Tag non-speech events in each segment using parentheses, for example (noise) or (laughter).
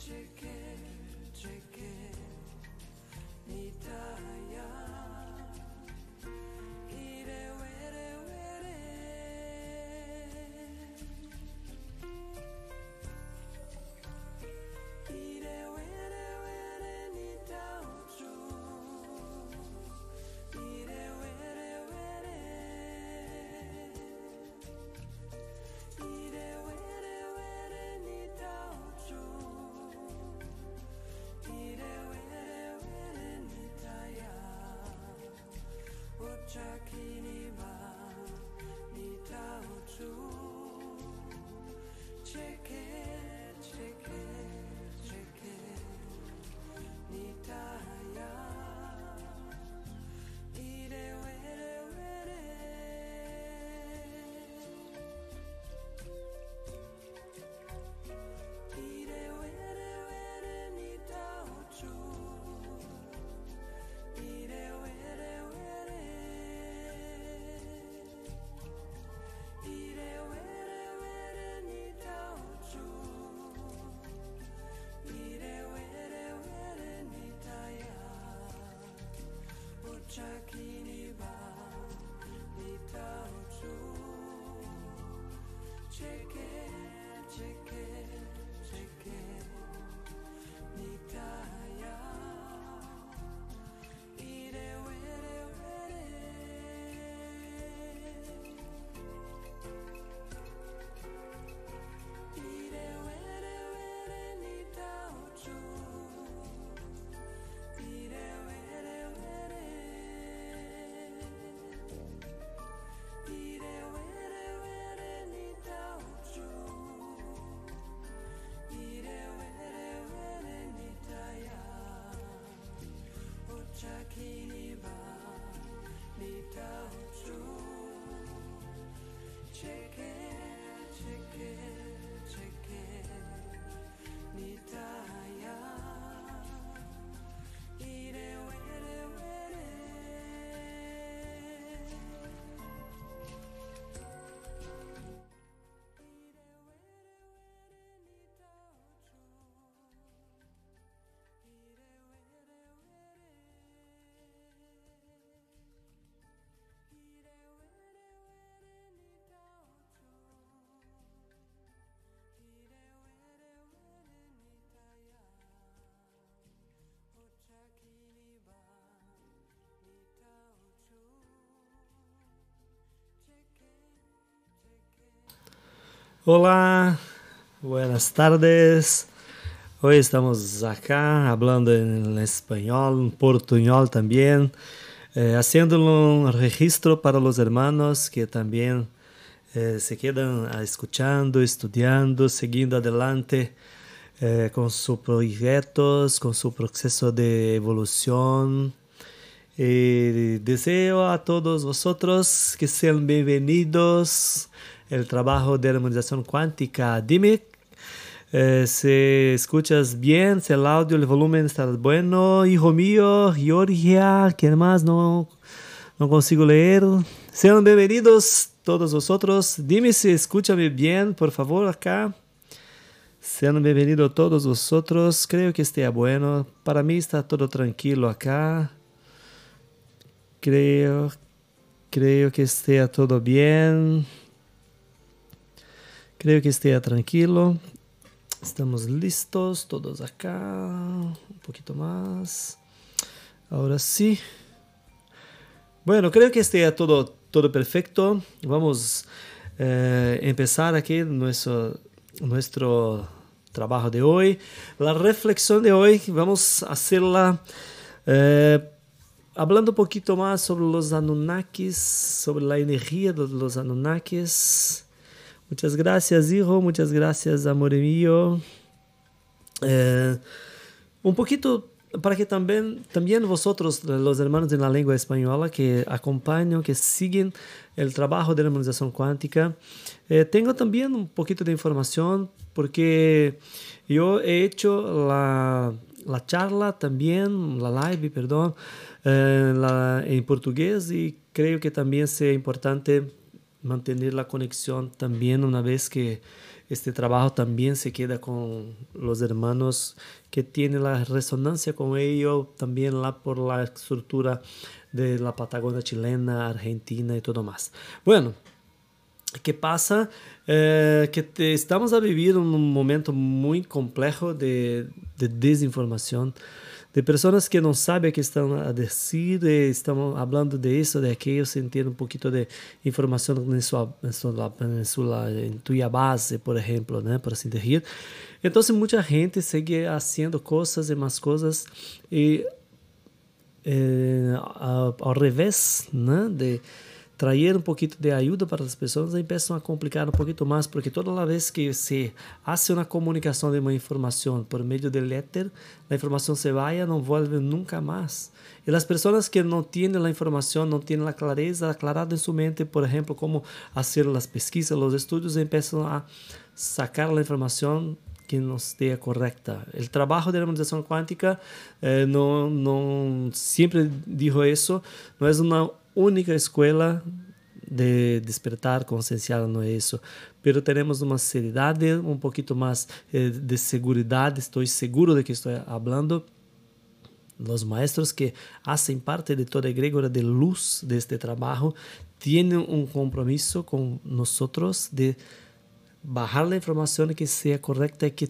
chicken. Hola, buenas tardes. Hoy estamos acá hablando en español, en portuñol también, eh, haciendo un registro para los hermanos que también eh, se quedan escuchando, estudiando, siguiendo adelante eh, con sus proyectos, con su proceso de evolución. Y deseo a todos vosotros que sean bienvenidos el trabajo de armonización cuántica. Dime eh, si escuchas bien, si el audio, el volumen está bueno. Hijo mío, Georgia, ¿quién más? No, no consigo leer. Sean bienvenidos todos vosotros. Dime si escúchame bien, por favor, acá. Sean bienvenidos todos vosotros. Creo que esté bueno. Para mí está todo tranquilo acá. Creo, creo que esté todo bien. Creo que esté tranquilo. Estamos listos, todos acá. Un poquito más. Ahora sí. Bueno, creo que esté todo, todo perfecto. Vamos a eh, empezar aquí nuestro, nuestro trabajo de hoy. La reflexión de hoy vamos a hacerla eh, hablando un poquito más sobre los Anunnakis, sobre la energía de los Anunnakis. Muchas gracias, hijo. Muchas gracias, amor mío. Eh, un poquito para que también, también vosotros, los hermanos de la lengua española que acompañan, que siguen el trabajo de la armonización cuántica, eh, tengo también un poquito de información porque yo he hecho la, la charla también, la live, perdón, eh, en portugués y creo que también sea importante mantener la conexión también una vez que este trabajo también se queda con los hermanos que tienen la resonancia con ello, también la, por la estructura de la Patagonia chilena, Argentina y todo más. Bueno, ¿qué pasa? Eh, que estamos a vivir un momento muy complejo de desinformación de personas que não sabem que estão a dizer, estão falando de isso, de aquilo, sem ter um pouquinho de informação em sua, em sua, em sua em tua base, por exemplo, né, por assim dizer. Então, muita gente segue fazendo coisas e mais coisas e eh, ao, ao revés, né, de traer um pouquinho de ajuda para as pessoas, começam a complicar um pouquinho mais, porque toda vez que se faz uma comunicação de uma informação por meio de éter, a informação se vai não volta nunca mais. E as pessoas que não têm a informação, não têm a clareza aclarada em sua mente, por exemplo, como fazer as pesquisas, os estudos, começam a sacar a informação que não esteja correta. O trabalho de harmonização quântica, eh, não, não sempre digo isso, não é uma única escuela de despertar consciencial no é isso, pero temos uma seriedade, um pouquinho mais eh, de segurança, estou seguro de que estou falando. Os maestros que fazem parte de toda a egrégora de luz deste trabalho têm um compromisso com nós de bajar a informação que seja correta e que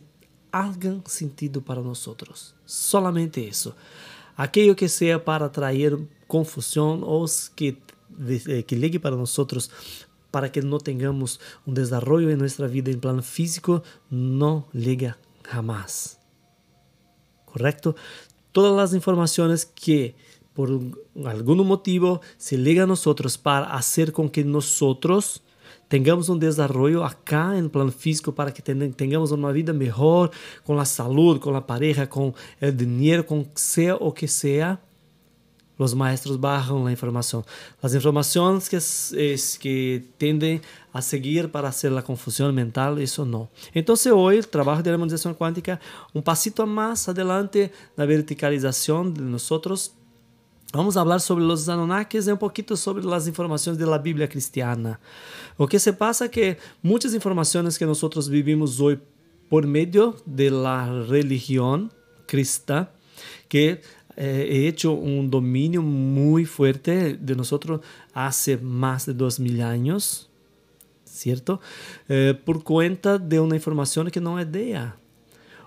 haga sentido para nós. Solamente isso. Aquilo que seja para atrair confusão ou que, eh, que ligue para nós para que não tenhamos um desenvolvimento em nossa vida em plano físico, não liga jamás. Correto? Todas as informações que por algum motivo se ligam a nós para fazer com que nós tengamos um desenvolvimento acá em plano físico para que tenhamos uma vida melhor com a saúde, com a pareja, com o dinheiro, com seja o que seja os maestros bajan a informação. As informações que, es, que tendem a seguir para fazer a confusão mental, isso não. Então, hoje, o trabalho de harmonização quântica, um passito mais adelante na verticalização de nós, Vamos falar sobre os Anunnakis e um pouquinho sobre as informações da Bíblia cristiana. O que se passa é que muitas informações que nós vivimos hoje por meio da religião cristã, que eh, he hecho un dominio muy fuerte de nosotros hace más de dos mil años, ¿cierto? Eh, por cuenta de una información que no es de ella.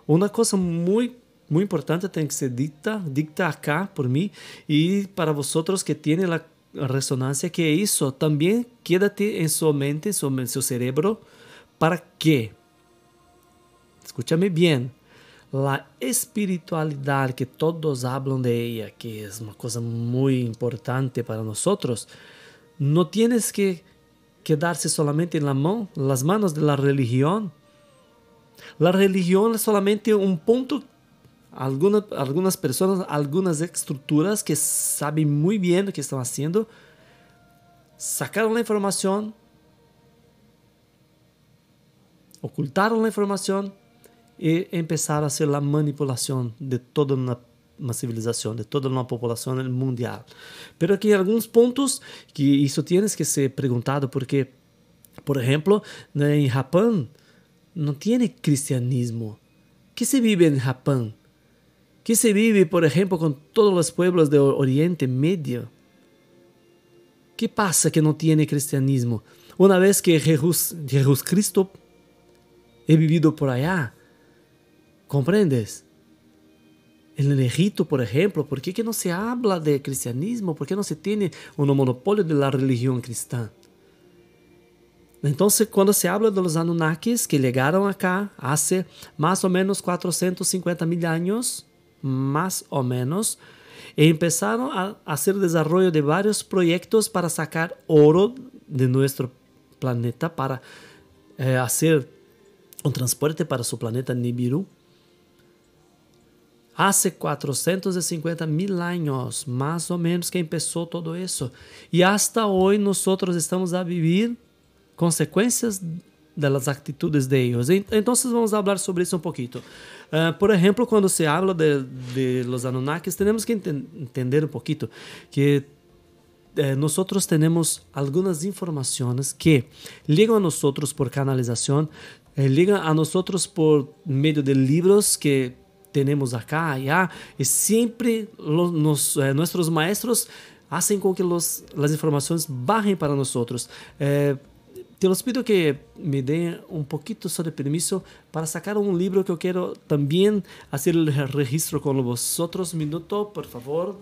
Una cosa muy muy importante tem que ser dita, dicta acá por mim e para vosotros que tienen la resonancia que isso também quédate en su mente, en su, en su cerebro, para que, escúchame bien, a espiritualidade que todos hablam de ella, que é uma coisa muito importante para nós, não tienes que quedarse solamente en la mão, las manos de la religión. La religión es solamente un punto algunas, algunas personas, algunas estructuras que saben muy bien lo que están haciendo, sacaron la información, ocultaron la información e começar a ser a manipulação de toda uma, civilização, de toda uma população mundial. Pero aqui alguns pontos que isso tienes que ser perguntado porque, por exemplo, em Japão não tem cristianismo. que se vive em Japão? que se vive, por exemplo, com todos os pueblos do Oriente Médio? que passa que não tem cristianismo? Uma vez que Jesus Cristo é vivido por allá, ¿Comprendes? En el Egipto, por ejemplo, ¿por qué no se habla de cristianismo? ¿Por qué no se tiene un monopolio de la religión cristiana? Entonces, cuando se habla de los Anunnakis que llegaron acá hace más o menos 450 mil años, más o menos, e empezaron a hacer desarrollo de varios proyectos para sacar oro de nuestro planeta, para eh, hacer un transporte para su planeta Nibiru. Hace 450 mil anos, mais ou menos, que começou todo isso. E hasta hoje nós estamos a viver consequências das atitudes de eles. Então, vamos falar sobre isso um pouquinho. Uh, por exemplo, quando se habla de, de los Anunnakis, temos que ent entender um pouquinho que eh, nós temos algumas informações que ligam a nós por canalização eh, llegan a nosotros por medio de libros que tenemos acá, allá, y siempre los, nos, eh, maestros hacen con que los, las informaciones bajen para nosotros. Eh, te los pido que me den un poquito sobre permiso para sacar un libro que yo quiero también hacer el registro con vosotros. Minuto, por favor.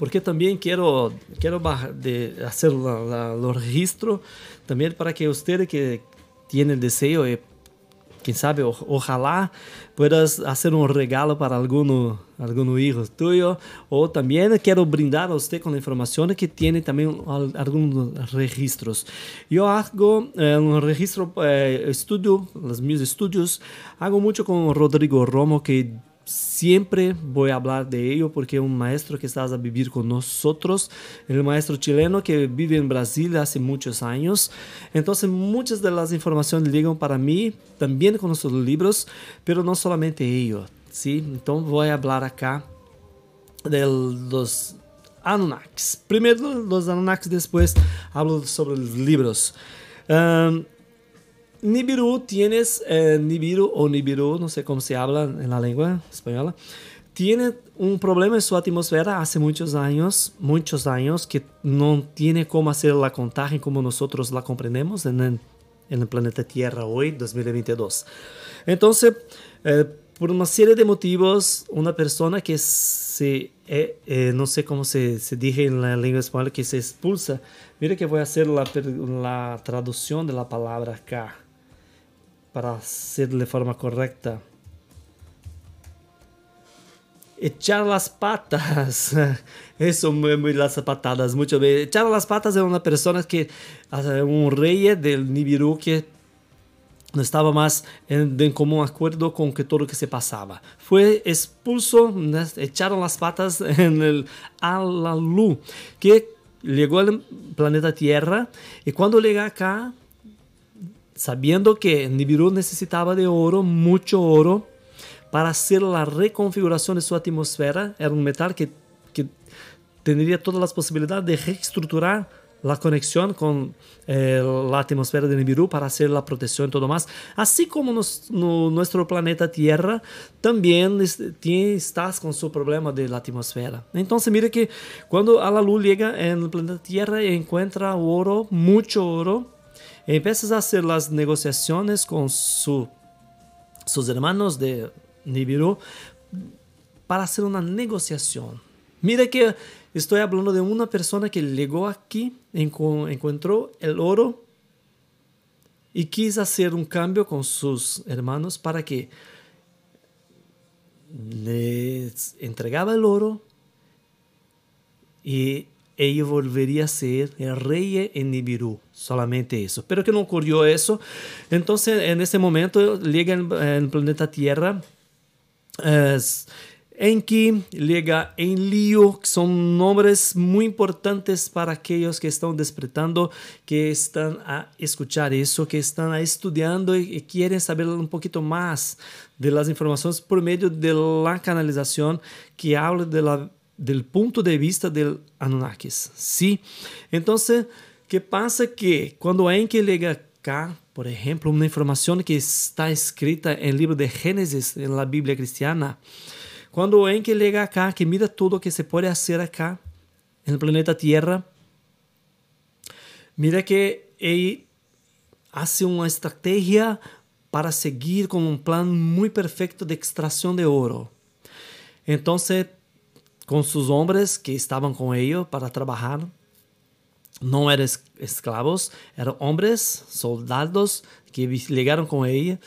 Porque también quiero, quiero de hacer los registros también para que usted que tiene el deseo, y, quién sabe, ojalá puedas hacer un regalo para alguno, alguno hijo tuyo, o también quiero brindar a usted con la información que tiene también algunos registros. Yo hago eh, un registro, eh, estudio, los mis estudios, hago mucho con Rodrigo Romo, que siempre voy a hablar de ello porque un maestro que está a vivir con nosotros, el maestro chileno que vive en Brasil hace muchos años. Entonces muchas de las informaciones llegan para mí también con nuestros libros, pero no solamente ello. ¿sí? Entonces voy a hablar acá de los Anunnakis. Primero los Anunnakis, después hablo sobre los libros. Nibiru tienes, eh, Nibiru o Nibiru, no sé cómo se habla en la lengua española, tiene un problema en su atmósfera hace muchos años, muchos años, que no tiene cómo hacer la contagio como nosotros la comprendemos en el, planeta Tierra hoy, 2022. Entonces, eh, por una serie de motivos, una persona que se, eh, no sé cómo se, se dice en la lengua española, que se expulsa, mira que voy a hacer la, la traducción de la palabra acá para hacer de forma correcta. Echar las patas. (laughs) Eso muy, muy las patadas. Mucho Echar las patas es una persona que, un rey del Nibiru que no estaba más en, en, común acuerdo con que todo lo que se pasaba. Fue expulso, echaron las patas (laughs) en el Alalu, que llegó al planeta Tierra y cuando llega acá sabiendo que Nibiru necesitaba de oro, mucho oro, para hacer la reconfiguración de su atmósfera. Era un metal que, que tendría todas las posibilidades de reestructurar la conexión con eh, la atmósfera de Nibiru para hacer la protección y todo más. Así como nuestro planeta Tierra también tiene, está con su problema de la atmósfera. Entonces, mire que cuando a la luz llega en el planeta Tierra encuentra oro, mucho oro, empiezas a hacer las negociaciones con su, sus hermanos de Nibiru para hacer una negociación. Mira que estoy hablando de una persona que llegó aquí, encontró el oro y quiso hacer un cambio con sus hermanos para que les entregaba el oro y ella volvería a ser rey en Nibiru. Solamente eso. Pero que no ocurrió eso. Entonces, en momento, llega el, planeta Tierra. Enki, llega Enlil, que son nombres muy importantes para aquellos que están despertando, que están a escuchar eso, que están estudiando y, y quieren saber un poquito más de las informaciones por medio de la canalización que habla de la del punto de vista del Anunnakis. ¿sí? Entonces, ¿qué pasa? Que cuando Enki llega acá, por ejemplo, una información que está escrita en el libro de Génesis, en la Biblia cristiana, cuando Enki llega acá, que mira todo que se puede hacer acá, en el planeta Tierra, mira que él hace una estrategia para seguir con un plan muy perfecto de extracción de oro. Entonces, con sus hombres que estaban con ellos para trabajar. No eran esclavos, eran hombres, soldados que llegaron con ella.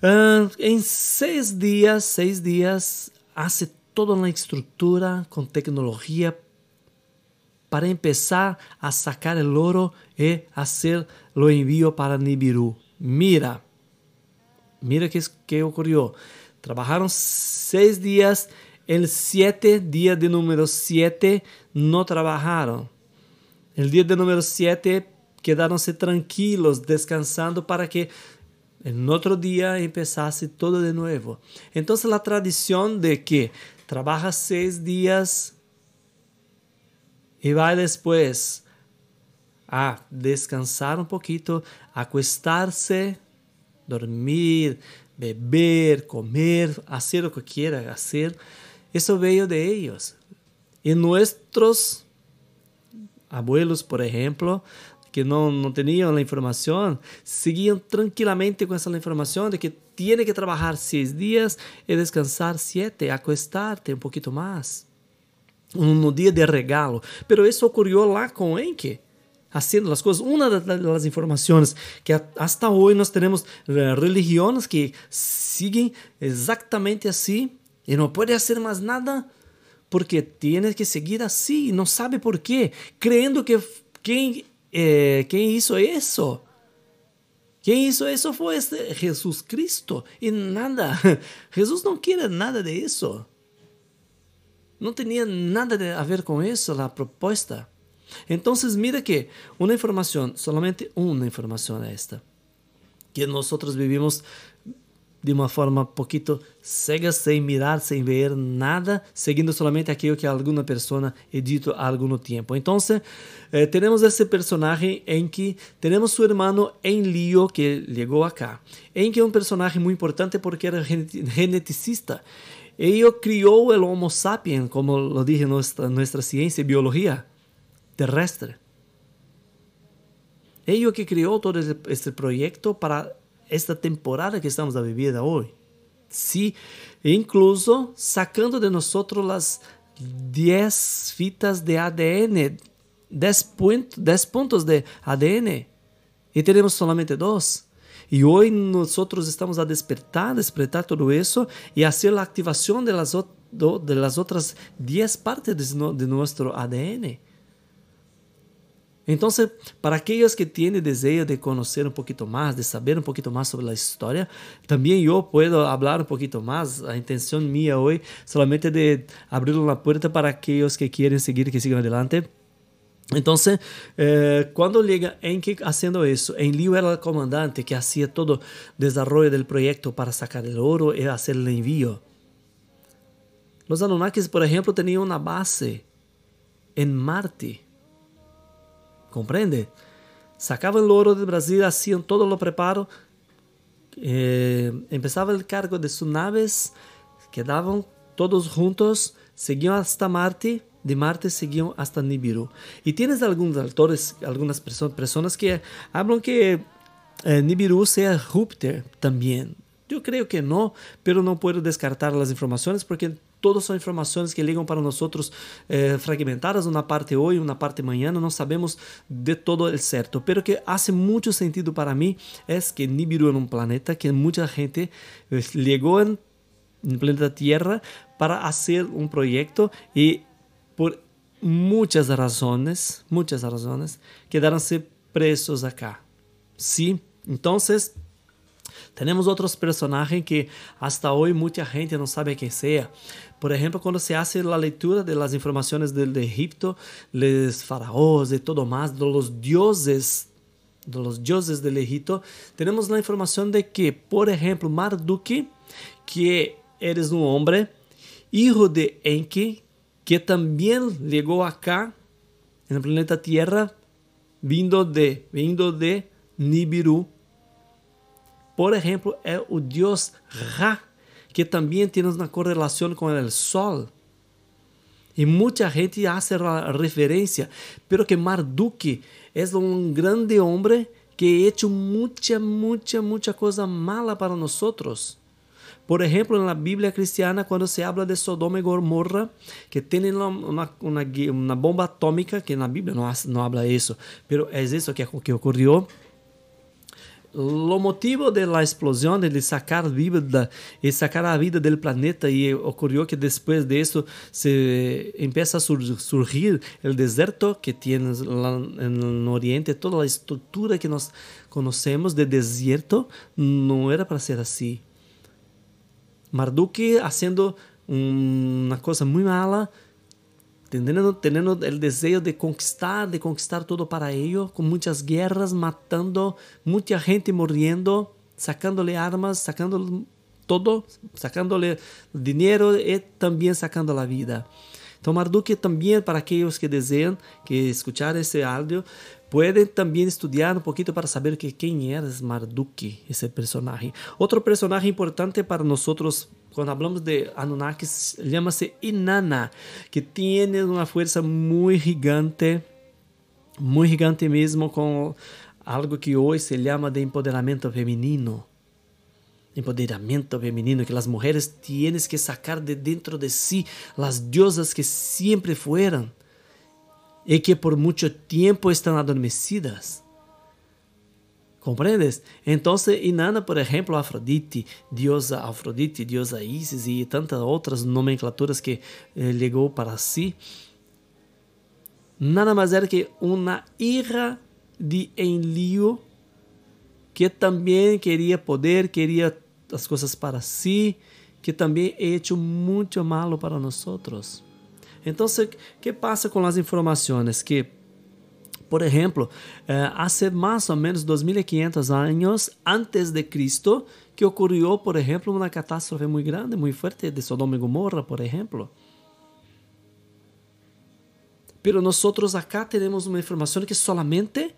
Uh, en seis días, seis días, hace toda una estructura con tecnología para empezar a sacar el oro y hacer lo envío para Nibiru. Mira, mira qué, qué ocurrió. Trabajaron seis días el siete día de número siete no trabajaron. El día de número siete quedaronse tranquilos, descansando para que en otro día empezase todo de nuevo. Entonces la tradición de que trabaja seis días y va después a descansar un poquito, acostarse, dormir, beber, comer, hacer lo que quiera hacer. Eso veio de ellos. Y nuestros abuelos, por ejemplo, que não, não tinham a informação, seguiam tranquilamente com essa informação de que tiene que trabalhar seis dias e descansar sete, acostar-te um pouquinho mais. No dia de regalo. Pero isso ocorreu lá com Enke. Haciendo as coisas. Uma das informações que hasta hoje nós temos religiões que seguem exatamente assim e não pode fazer mais nada porque tiene que seguir assim, não sabe por quê, crendo que quem eh, quem hizo isso? Quem hizo isso foi Jesus Cristo e nada. (laughs) Jesus não quer nada de isso. Não tinha nada a ver com isso a proposta. Então, mira que uma informação, solamente uma informação é esta, que nós vivimos de uma forma poquito cega, sem mirar, sem ver nada, seguindo somente aquilo que alguma pessoa é há algum tempo. Então, eh, temos esse personagem em que temos seu irmão Enlio, que chegou acá, em que é um personagem muito importante porque era geneticista. Ele criou o Homo sapiens, como lo dije nossa nossa ciência, biologia terrestre. Ele que criou todo esse projeto para esta temporada que estamos a vivir hoje. Sí, incluso sacando de nosotros las 10 fitas de ADN, 10, puntos, 10 puntos de ADN, y tenemos solamente dos. Y hoy nosotros estamos a despertar, despertar y hacer la activación de las, de las otras 10 partes de, de nuestro ADN. Entonces, para aquellos que tienen deseo de conocer un poquito más, de saber un poquito más sobre la historia, también yo puedo hablar un poquito más. La intención mía hoy solamente de abrir la puerta para aquellos que quieren seguir, que sigan adelante. Entonces, eh, cuando llega Enki haciendo eso, Enlil era el comandante que hacía todo desarrollo del proyecto para sacar el oro y hacer el envío. Los Anunnakis, por ejemplo, tenían una base en Marte. ¿Comprende? Sacaban el oro del Brasil, hacían todo lo preparo, eh, empezaba el cargo de sus naves, quedaban todos juntos, seguían hasta Marte, de Marte seguían hasta Nibiru. Y tienes algunos autores, algunas personas que hablan que eh, Nibiru sea Júpiter también. Yo creo que no, pero no puedo descartar las informaciones porque todas são informações que ligam para nós eh, fragmentadas, uma parte hoje, uma parte amanhã, não sabemos de todo o certo. Pero que faz muito sentido para mim é que Nibiru é um planeta que muita gente eh, chegou no planeta Terra para fazer um projeto e por muitas razões, muitas razões, quedaram-se presos acá. Sim, então temos outros personagens que hasta hoje muita gente não sabe quem seja. Por ejemplo, cuando se hace la lectura de las informaciones del de Egipto, los faraós y todo más, de los dioses, de los dioses del Egipto, tenemos la información de que, por ejemplo, Marduk, que eres un hombre, hijo de Enki, que también llegó acá, en el planeta Tierra, vindo de, vindo de Nibiru. Por ejemplo, é o dios Ra, que também tem uma correlação com o Sol. E muita gente hace referência, pero que Marduk é um grande homem que ha hecho muita, muita, coisa mala para nós. Por exemplo, na Bíblia cristiana, quando se habla de Sodoma e Gomorra, que tem uma, bomba atômica, que na Bíblia não, não habla isso, mas é isso que, que ocorreu o motivo da explosão de sacar vida e sacar a vida do planeta e ocorreu que depois disso se empieza a surgir o deserto que tem no Oriente. Toda a estrutura que nós conhecemos de deserto não era para ser assim Marduk fazendo uma coisa muito mala teniendo, teniendo el deseo de conquistar, de conquistar todo para ello, con muchas guerras, matando mucha gente muriendo, sacándole armas, sacando todo, sacándole dinero y también sacando la vida. Então, Marduk também, para aqueles que desejam que escuchar esse áudio, pueden também estudar um pouquinho para saber que quem era Marduk, esse personagem. Outro personagem importante para nós, quando falamos de Anunnakis, chama-se Inanna, que tem uma força muito gigante, muito gigante mesmo, com algo que hoje se chama de empoderamento feminino empoderamiento femenino que las mujeres tienes que sacar de dentro de sí las diosas que siempre fueron y que por mucho tiempo están adormecidas. ¿Comprendes? Entonces, Inanna, por ejemplo, Afrodite, diosa Afrodite, diosa Isis y tantas otras nomenclaturas que eh, para sí, nada más era que una hija de Enlil que também queria poder, queria as coisas para si, que também é hecho muito malo para nós. Então, que passa com as informações? Que, por exemplo, eh, há mais ou menos 2.500 anos antes de Cristo, que ocorreu, por exemplo, uma catástrofe muito grande, muito forte de Sodoma e Gomorra, por exemplo. Pero nós acá temos uma informação que solamente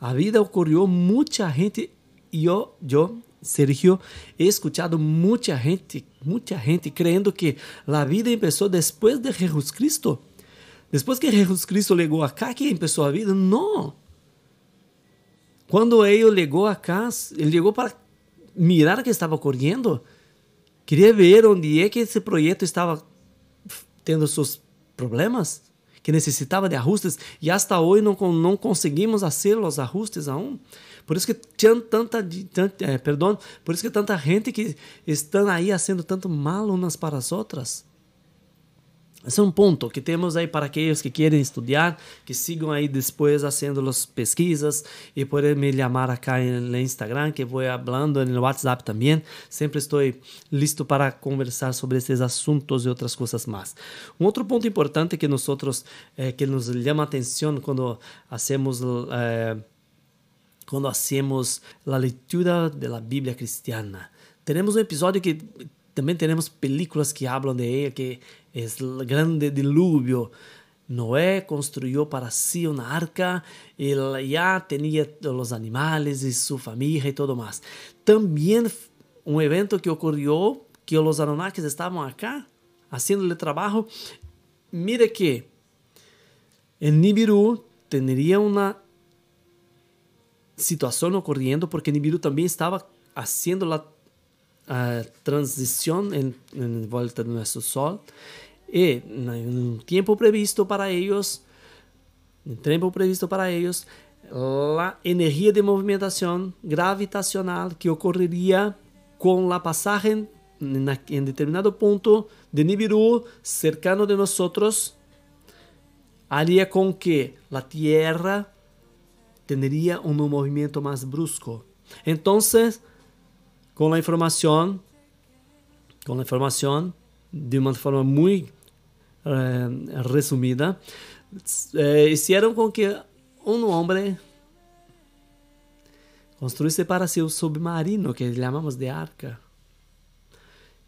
a vida ocorreu, muita gente, eu, eu Sergio, he escuchado mucha gente, mucha gente creyendo que la vida empezó después de Jesucristo. Después que Jesucristo llegó acá, que empezó a vida. No. Cuando él llegó acá, él llegó para mirar que estaba ocurriendo. Quería ver dónde es que ese proyecto estaba tendo sus problemas, que necesitaba de ajustes. Y hasta hoy no, no conseguimos hacer los ajustes aún. Por isso que tinha tanta, tanta é, perdão, por isso que tanta gente que estão aí fazendo tanto mal umas para as outras. Esse é um ponto que temos aí para aqueles que querem estudar, que sigam aí depois fazendo as pesquisas e podem me chamar acá no Instagram, que vou falando no WhatsApp também. Sempre estou listo para conversar sobre esses assuntos e outras coisas mais. Um outro ponto importante que nós eh, que nos chama atenção quando hacemos eh, quando hacemos a leitura da Bíblia cristiana. Temos um episódio que também temos películas que falam de ela, que el grande diluvio. Noé construyó para sí una arca, él ya tenía los animales y su familia y todo más. También un evento que ocurrió, que los aronakis estaban acá haciéndole trabajo. Mire que en Nibiru tendría una situación ocurriendo porque Nibiru también estaba haciendo la eh, transición en, en, vuelta de nuestro sol e no tempo previsto para eles, no tempo previsto para eles, a energia de movimentação gravitacional que ocorreria com a passagem em determinado ponto de Nibiru cercano de nós haria com que a Terra tendría un movimiento más brusco. Entonces, con la información, con la información de una forma muy eh, resumida, eh, hicieron con que un hombre construyese para sí un submarino que llamamos de arca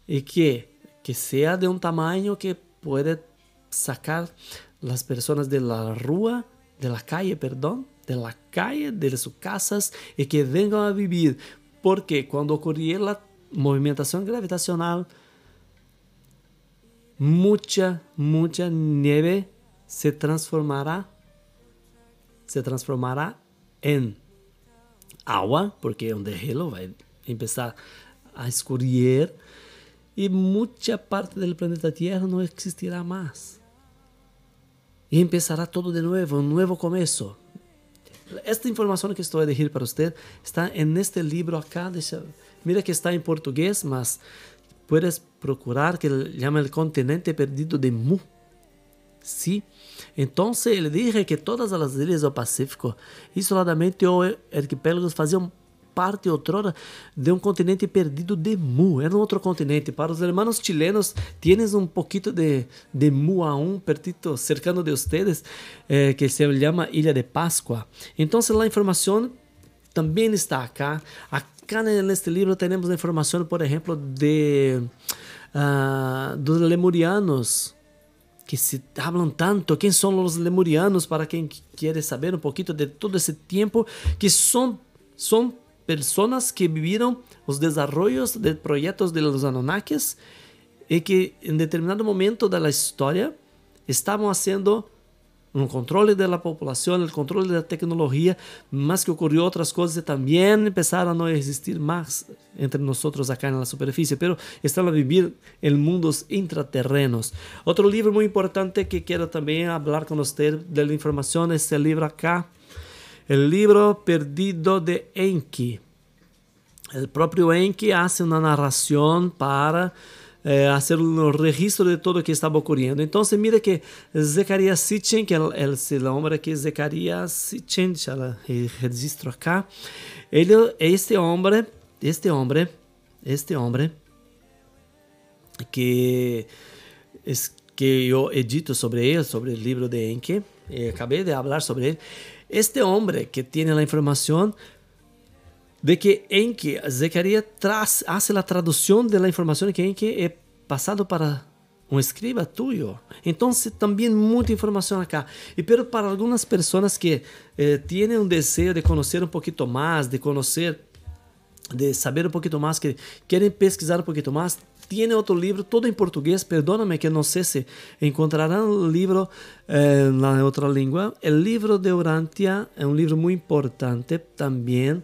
y que, que sea de un tamaño que puede sacar las personas de la rúa, de la calle, perdón, de la calle, de sus casas y que vengan a vivir. Porque cuando ocurría la movimentación gravitacional, mucha, mucha nieve se transformará, se transformará en agua, porque un gelo va a empezar a escurrir y mucha parte del planeta Tierra no existirá más. Y empezará todo de nuevo, un nuevo comienzo. Esta informação que estou a dizer para você está neste livro acá. Deixa, mira que está em português, mas puedes procurar que llama el continente perdido de Mu. Sí. Então ele diz que todas as ilhas do Pacífico, isoladamente ou arquipélagos, faziam parte outrora de um continente perdido de Mu. Era um outro continente. Para os hermanos chilenos, tienes um pouquinho de, de Mu aún, pertito, cercano de ustedes, eh, que se chama Ilha de Páscoa. Então, a informação também está acá. acá en este libro tenemos la información, por ejemplo, de ah, uh, los lemurianos, que se hablan tanto. ¿Quién son los lemurianos? Para quien quiere saber un poquito de todo ese tiempo, que son, son personas que vivieron los desarrollos de proyectos de los Anunnakis y que en determinado momento de la historia estaban haciendo um controle da população, o controle da tecnologia, mas que ocorreu outras coisas e também começaram a não existir mais entre nós acá na superfície, pero estão a viver em mundos intraterrenos. Outro livro muito importante que quero também falar com você da informação é este livro acá, o livro Perdido de Enki. O próprio Enki faz uma narração para eh, hacer un registro de todo lo que estaba ocurriendo. Entonces, mira que Zacarías Sitchin, que es el, hombre que Zacarías Sitchin, ya el registro acá, él, este hombre, este hombre, este hombre, que es que yo edito sobre él, sobre el libro de Enke, eh, acabé de hablar sobre él. Este hombre que tiene la información de que Enki, Zacarías traz, hace la traducción de la información que Enki é passado para um escriba tuyo. Então, também muita informação acá. E pero para algumas pessoas que eh, têm um desejo de conhecer um pouquinho mais, de conhecer, de saber um pouquinho mais, que querem pesquisar um pouquinho mais, tem outro livro, todo em português. Perdóname que não sei se encontrarão o livro eh, na outra língua. O livro de Urantia é um livro muito importante também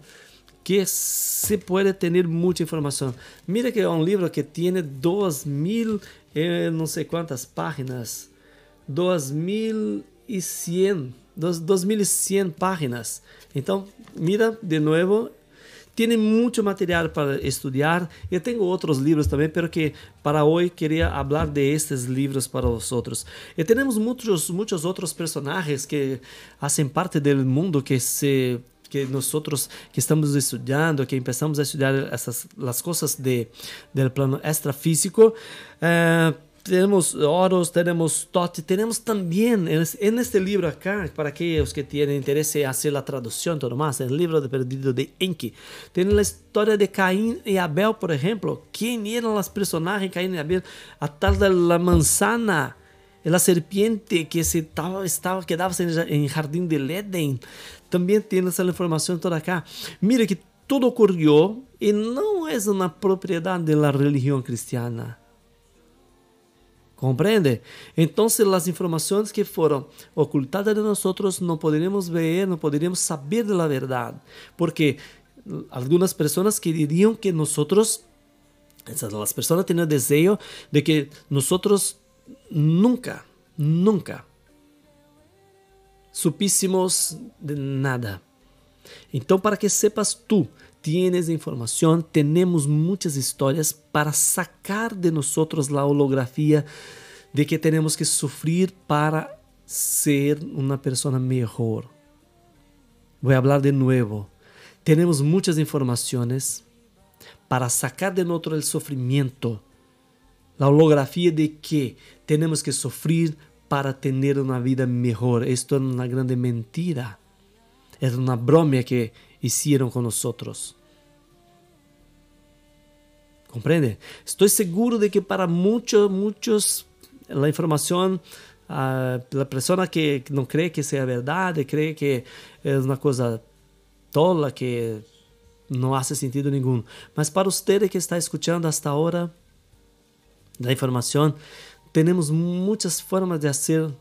que se puede tener mucha información. Mira que es un libro que tiene 2000, eh, no sé cuántas páginas, 2100, 2100 páginas. Entonces, mira de nuevo, tiene mucho material para estudiar. Yo tengo otros libros también, pero que para hoy quería hablar de estos libros para vosotros. Y tenemos muchos, muchos otros personajes que hacen parte del mundo que se que nosotros que estamos estudiando, que empezamos a estudiar essas as coisas de del plano extrafísico, eh, temos Oros, temos Tote, temos também en este livro acá, para aqueles que têm interesse em fazer a tradução todo mais, o livro de Perdido de Enki, tem a história de Caim e Abel, por exemplo, quem eram os personagens Caim e Abel, a tal da manzana, a serpiente que se estava, estava quedava em Jardim de Éden, também tem essa informação toda cá. Mira que tudo ocorreu e não é uma propriedade da religião cristiana. Compreende? Entonces las informaciones que fueron ocultadas de nosotros no podremos ver, no podremos saber de la verdad. Porque algunas personas que dirían que nosotros, esas, las personas tienen deseo de que nosotros nunca, nunca supísimos de nada. Então, para que sepas tu, tienes informação, temos muitas histórias para sacar de nós a holografia de que temos que sofrer para ser uma pessoa melhor. Vou falar de novo. Temos muitas informações para sacar de nós o sofrimento, a holografia de que temos que sofrer para ter uma vida melhor. Isto é uma grande mentira. É uma broma que hicieron com nós. Compreende? Estou seguro de que para muitos, muitos, a informação, a pessoa que não crê que seja verdade, crê que é uma coisa tola, que não faz sentido nenhum. Mas para você que está escutando hasta agora, a informação, temos muitas formas de fazer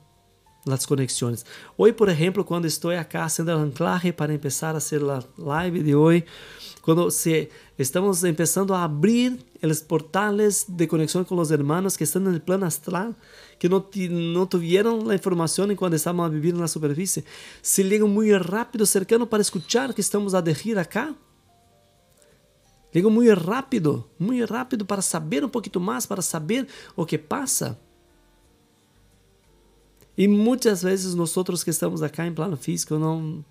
as conexões. Hoje, por exemplo, quando estou acá fazendo o anclaje para começar a fazer a live de hoje, quando se, estamos começando a abrir os portales de conexão com os hermanos que estão no plano astral, que não, tiveram a informação quando estavam a viver na superfície, se ligam muito rápido, cercano para escutar que estamos a derrir acá. Ligam muito rápido, muito rápido para saber um pouquinho mais, para saber o que passa. E muitas vezes nós que estamos aqui em plano físico não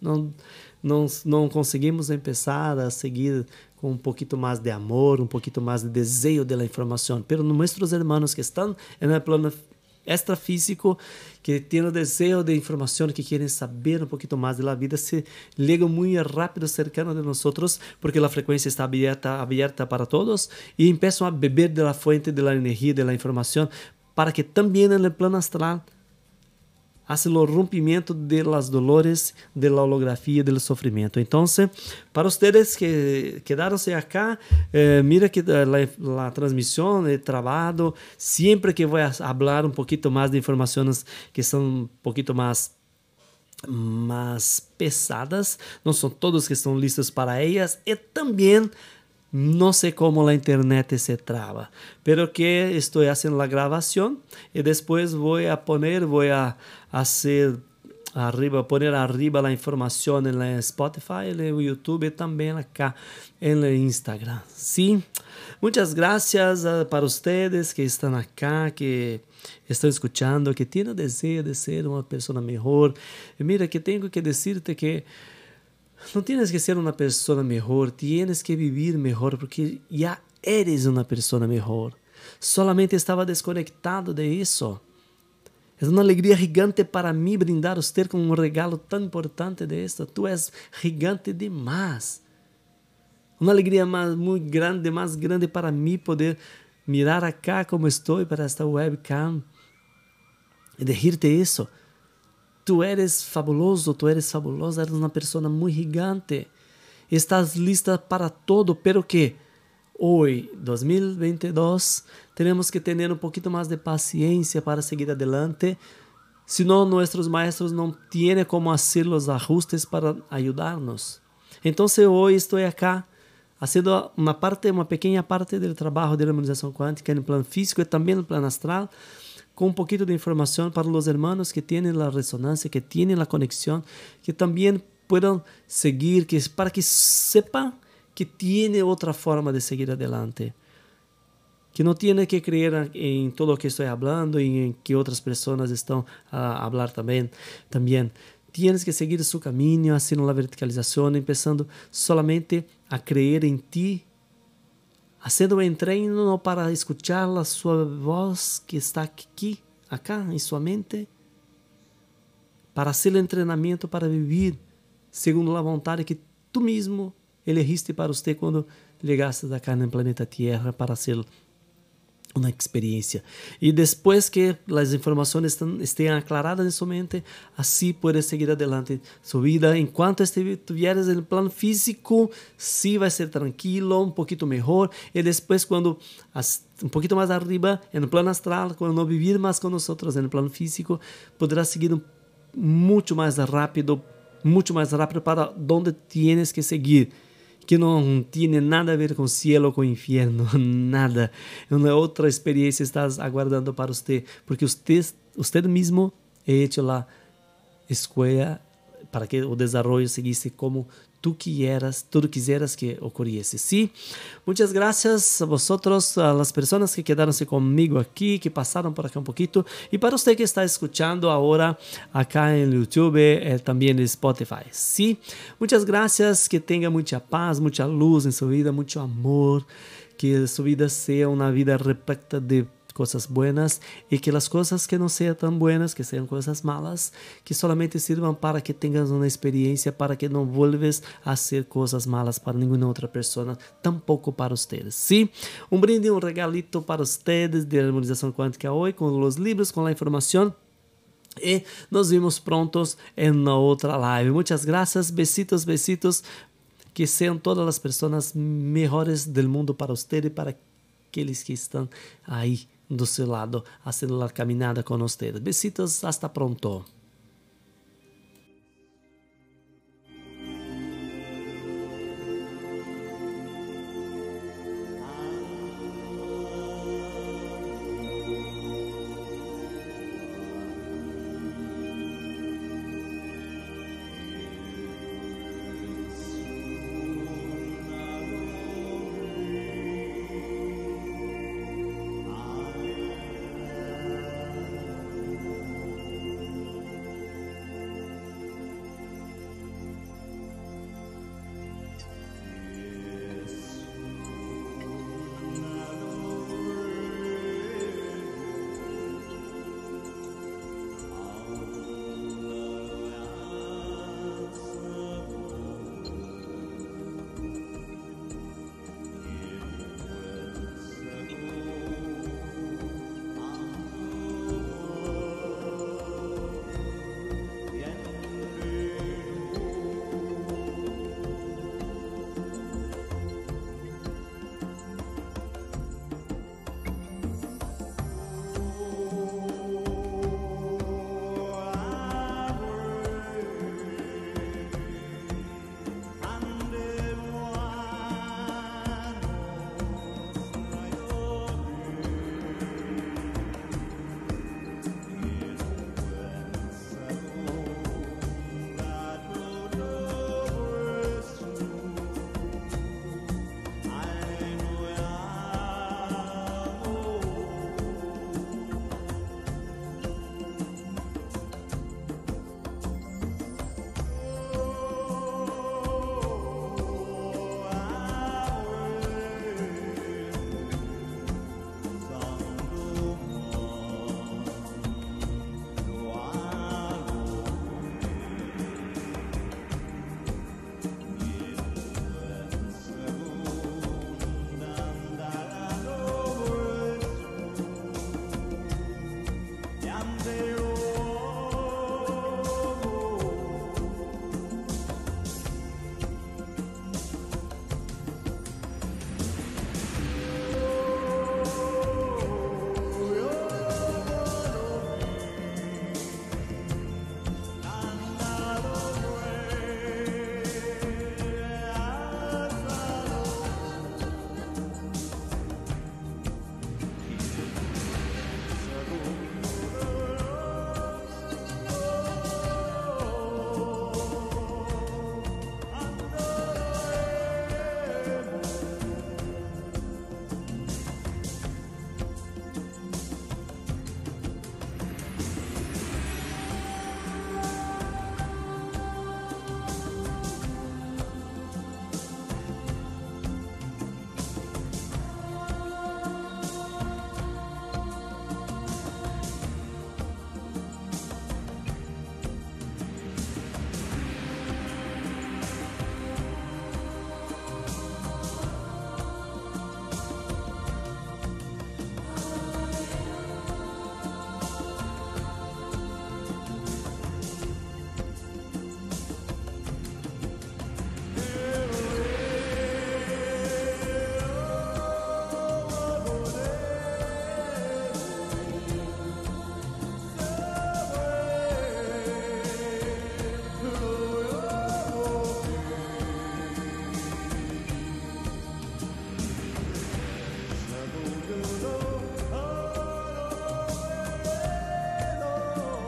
não não, não conseguimos começar a seguir com um pouquinho mais de amor, um pouquinho mais de desejo da informação. Pero nossos irmãos que estão no plano extrafísico que têm o desejo de informação, que querem saber um pouquinho mais da vida, se ligam muito rápido cercano de nós, porque a frequência está aberta, aberta para todos, e começam a beber da fonte da energia, da informação, para que também no plano astral hace o rompimento de las dolores, de la holografía, del sofrimento. Então, para vocês que quedaram-se acá, eh, mira que a transmissão é travado. Sempre que vou falar um pouquinho mais de informações que são um pouquinho mais mais pesadas, não são todos que estão listos para elas, e também No sé cómo la internet se traba, pero que estoy haciendo la grabación y después voy a poner, voy a hacer arriba, poner arriba la información en la Spotify, en YouTube y también acá en el Instagram. Sí, muchas gracias ah, para ustedes que están acá, que están escuchando, que tienen deseo de ser una persona mejor. Y mira, que tengo que decirte que não tienes que ser uma pessoa melhor, tienes que vivir melhor porque já eres uma pessoa melhor. Solamente estava desconectado de isso. É uma alegria gigante para mim brindar a você com um regalo tão importante de esto. Tu és gigante demais. Uma alegria muito grande, mais grande para mim poder mirar acá como estou para esta webcam e dizer-te isso. Tu eres fabuloso, tu eres fabulosa, eres uma pessoa muito gigante. Estás lista para todo, pero que hoje, 2022, temos que ter um pouquinho mais de paciência para seguir adelante. Senão, nossos maestros não têm como fazer os ajustes para ajudar-nos. Então, hoje estou aqui fazendo uma parte, uma pequena parte do trabalho de harmonização quântica no plano físico e também no plano astral con un poquito de información para los hermanos que tienen la resonancia, que tienen la conexión, que también puedan seguir, que es para que sepan que tiene otra forma de seguir adelante. Que no tiene que creer en todo lo que estoy hablando y en que otras personas están a hablar también. también. Tienes que seguir su camino haciendo la verticalización, empezando solamente a creer en ti haciendo un treino para escuchar la sua voz que está aquí, acá en su mente, para hacer el entrenamiento para vivir segundo a vontade que tu mesmo elegiste para você quando llegaste acá no planeta Tierra para ser uma experiência. E depois que as informações estejam aclaradas em sua mente, assim puedes seguir adelante sua vida. Enquanto estiveres no plano físico, sim vai ser tranquilo, um pouquinho melhor. E depois, quando um pouquinho mais arriba, no plano astral, quando não viver mais com nós no plano físico, poderás seguir muito mais rápido, muito mais rápido para onde tienes que seguir que não tem nada a ver com cielo com inferno, (laughs) nada. É uma outra experiência está aguardando para você, porque você, você mesmo é hecho a escolha para que o desenvolvimento seguisse como tú quieras, tú quisieras que ocurriese. Sí, muchas gracias a vosotros, a las personas que quedaronse conmigo aquí, que pasaron por acá un poquito, y para usted que está escuchando ahora acá en YouTube, eh, también en Spotify. Sí, muchas gracias, que tenga mucha paz, mucha luz en su vida, mucho amor, que su vida sea una vida repleta de coisas buenas e que as coisas que não sejam tão buenas, que sejam coisas malas, que solamente sirvam para que tenhas uma experiência, para que não volves a ser coisas malas para nenhuma outra pessoa, tampouco para vocês. Sim, um brinde, um regalito para vocês de harmonização quântica hoje, com os livros, com a informação. E nos vemos prontos em uma outra live. Muitas graças, besitos, besitos. Que sejam todas as pessoas melhores do mundo para você e para aqueles que estão aí do seu lado, haciendo la caminada con ustedes. Besitos, hasta pronto.